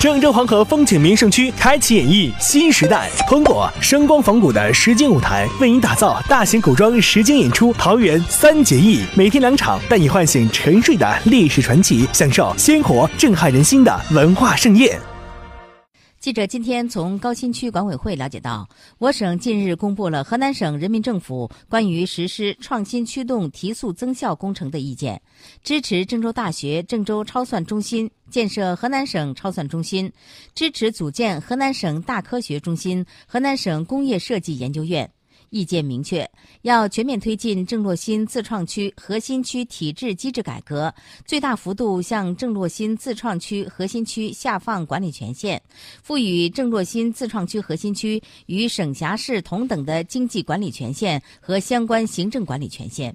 郑州黄河风景名胜区开启演绎新时代，通过声光仿古的实景舞台，为您打造大型古装实景演出《桃园三结义》，每天两场，带你唤醒沉睡的历史传奇，享受鲜活震撼人心的文化盛宴。记者今天从高新区管委会了解到，我省近日公布了河南省人民政府关于实施创新驱动提速增效工程的意见，支持郑州大学郑州超算中心建设河南省超算中心，支持组建河南省大科学中心、河南省工业设计研究院。意见明确，要全面推进郑洛新自创区核心区体制机制改革，最大幅度向郑洛新自创区核心区下放管理权限，赋予郑洛新自创区核心区与省辖市同等的经济管理权限和相关行政管理权限。